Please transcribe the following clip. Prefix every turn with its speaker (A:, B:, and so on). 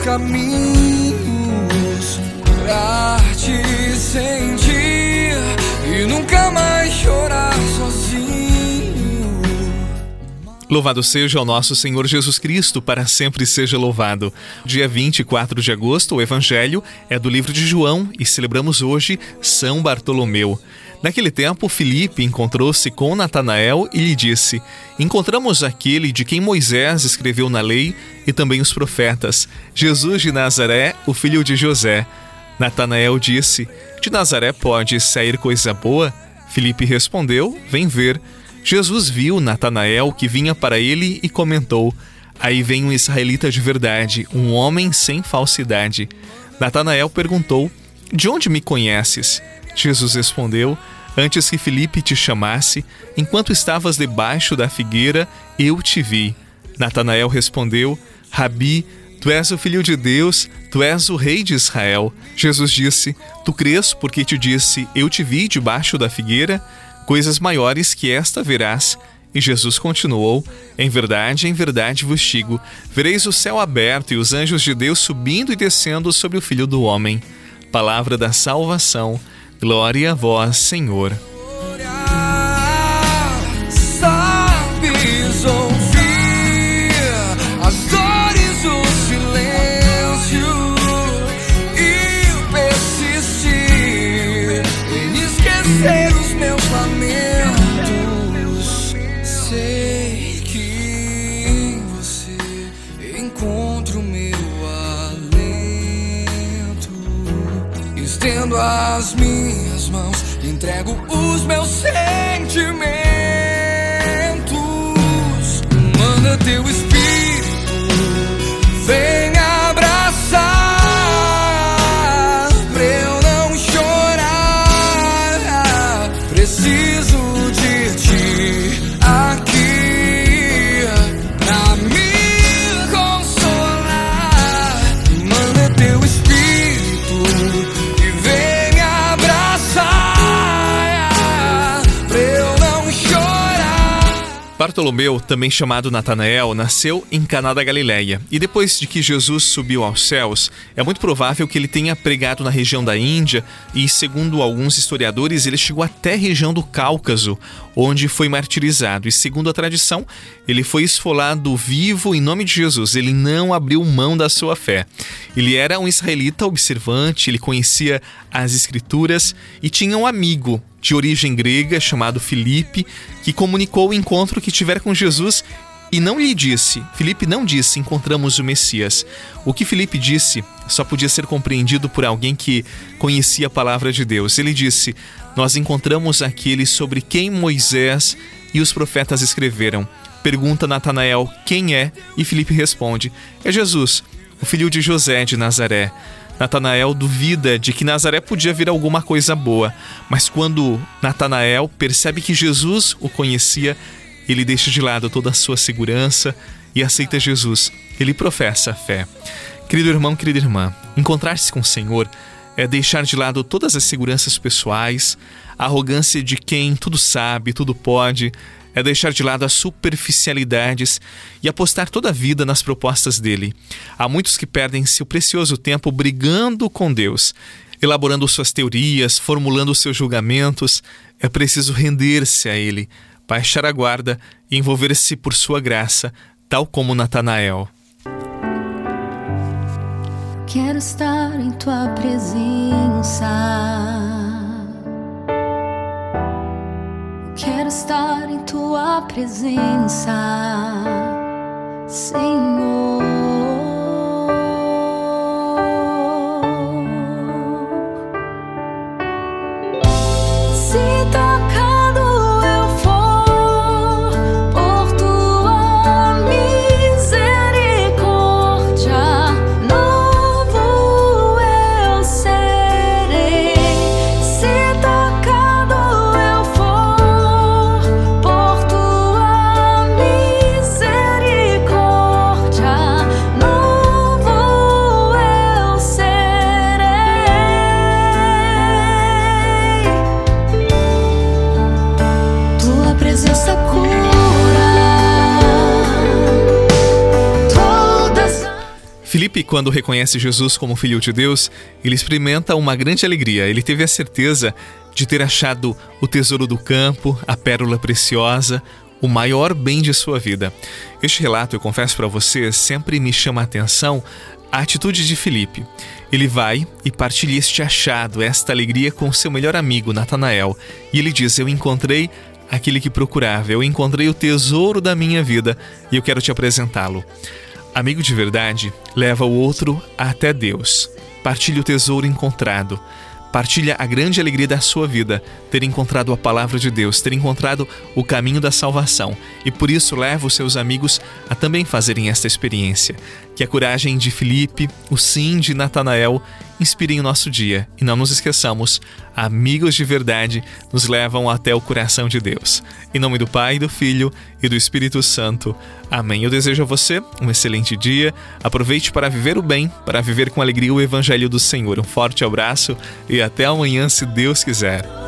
A: caminhos pra te sentir e nunca mais chorar sozinho.
B: Louvado seja o nosso Senhor Jesus Cristo, para sempre seja louvado. Dia 24 de agosto, o Evangelho é do livro de João e celebramos hoje São Bartolomeu. Naquele tempo, Filipe encontrou-se com Natanael e lhe disse: Encontramos aquele de quem Moisés escreveu na lei e também os profetas, Jesus de Nazaré, o filho de José. Natanael disse: De Nazaré pode sair coisa boa? Filipe respondeu: Vem ver. Jesus viu Natanael que vinha para ele e comentou: Aí vem um israelita de verdade, um homem sem falsidade. Natanael perguntou: De onde me conheces? Jesus respondeu: Antes que Felipe te chamasse, enquanto estavas debaixo da figueira, eu te vi. Natanael respondeu: Rabi, tu és o filho de Deus, tu és o rei de Israel. Jesus disse: Tu crês porque te disse: Eu te vi debaixo da figueira? Coisas maiores que esta verás. E Jesus continuou: Em verdade, em verdade vos digo: vereis o céu aberto e os anjos de Deus subindo e descendo sobre o filho do homem. Palavra da salvação. Glória a vós, Senhor.
A: Sabes ouvir as silêncio e persistir em esquecer os meus lamentos. Sei que você as minhas mãos, entrego os meus sentimentos. Manda teu espírito,
B: Bartolomeu, também chamado Natanael, nasceu em Caná da Galileia. E depois de que Jesus subiu aos céus, é muito provável que ele tenha pregado na região da Índia e, segundo alguns historiadores, ele chegou até a região do Cáucaso, onde foi martirizado. E segundo a tradição, ele foi esfolado vivo em nome de Jesus. Ele não abriu mão da sua fé. Ele era um israelita observante, ele conhecia as escrituras e tinha um amigo de origem grega chamado Filipe, que comunicou o encontro que tivera com Jesus e não lhe disse, Filipe não disse, encontramos o Messias. O que Filipe disse só podia ser compreendido por alguém que conhecia a palavra de Deus. Ele disse: Nós encontramos aquele sobre quem Moisés e os profetas escreveram. Pergunta Natanael quem é, e Filipe responde: É Jesus, o filho de José de Nazaré. Natanael duvida de que Nazaré podia vir alguma coisa boa, mas quando Natanael percebe que Jesus o conhecia, ele deixa de lado toda a sua segurança e aceita Jesus. Ele professa a fé. Querido irmão, querida irmã, encontrar-se com o Senhor é deixar de lado todas as seguranças pessoais, a arrogância de quem tudo sabe, tudo pode, é deixar de lado as superficialidades e apostar toda a vida nas propostas dele. Há muitos que perdem seu precioso tempo brigando com Deus, elaborando suas teorias, formulando seus julgamentos. É preciso render-se a ele, baixar a guarda e envolver-se por sua graça, tal como Natanael.
C: Quero estar em tua presença. Quero estar em tua presença, Senhor.
B: Filipe, quando reconhece Jesus como filho de Deus, ele experimenta uma grande alegria. Ele teve a certeza de ter achado o tesouro do campo, a pérola preciosa, o maior bem de sua vida. Este relato, eu confesso para você, sempre me chama a atenção a atitude de Filipe. Ele vai e partilha este achado, esta alegria com seu melhor amigo, Natanael, e ele diz: Eu encontrei aquele que procurava, eu encontrei o tesouro da minha vida e eu quero te apresentá-lo. Amigo de verdade leva o outro até Deus. Partilha o tesouro encontrado. Partilha a grande alegria da sua vida, ter encontrado a palavra de Deus, ter encontrado o caminho da salvação, e por isso leva os seus amigos a também fazerem esta experiência. Que a coragem de Filipe, o sim de Natanael, inspirem o nosso dia e não nos esqueçamos, amigos de verdade nos levam até o coração de Deus. Em nome do Pai, do Filho e do Espírito Santo. Amém. Eu desejo a você um excelente dia. Aproveite para viver o bem, para viver com alegria o Evangelho do Senhor. Um forte abraço e até amanhã, se Deus quiser.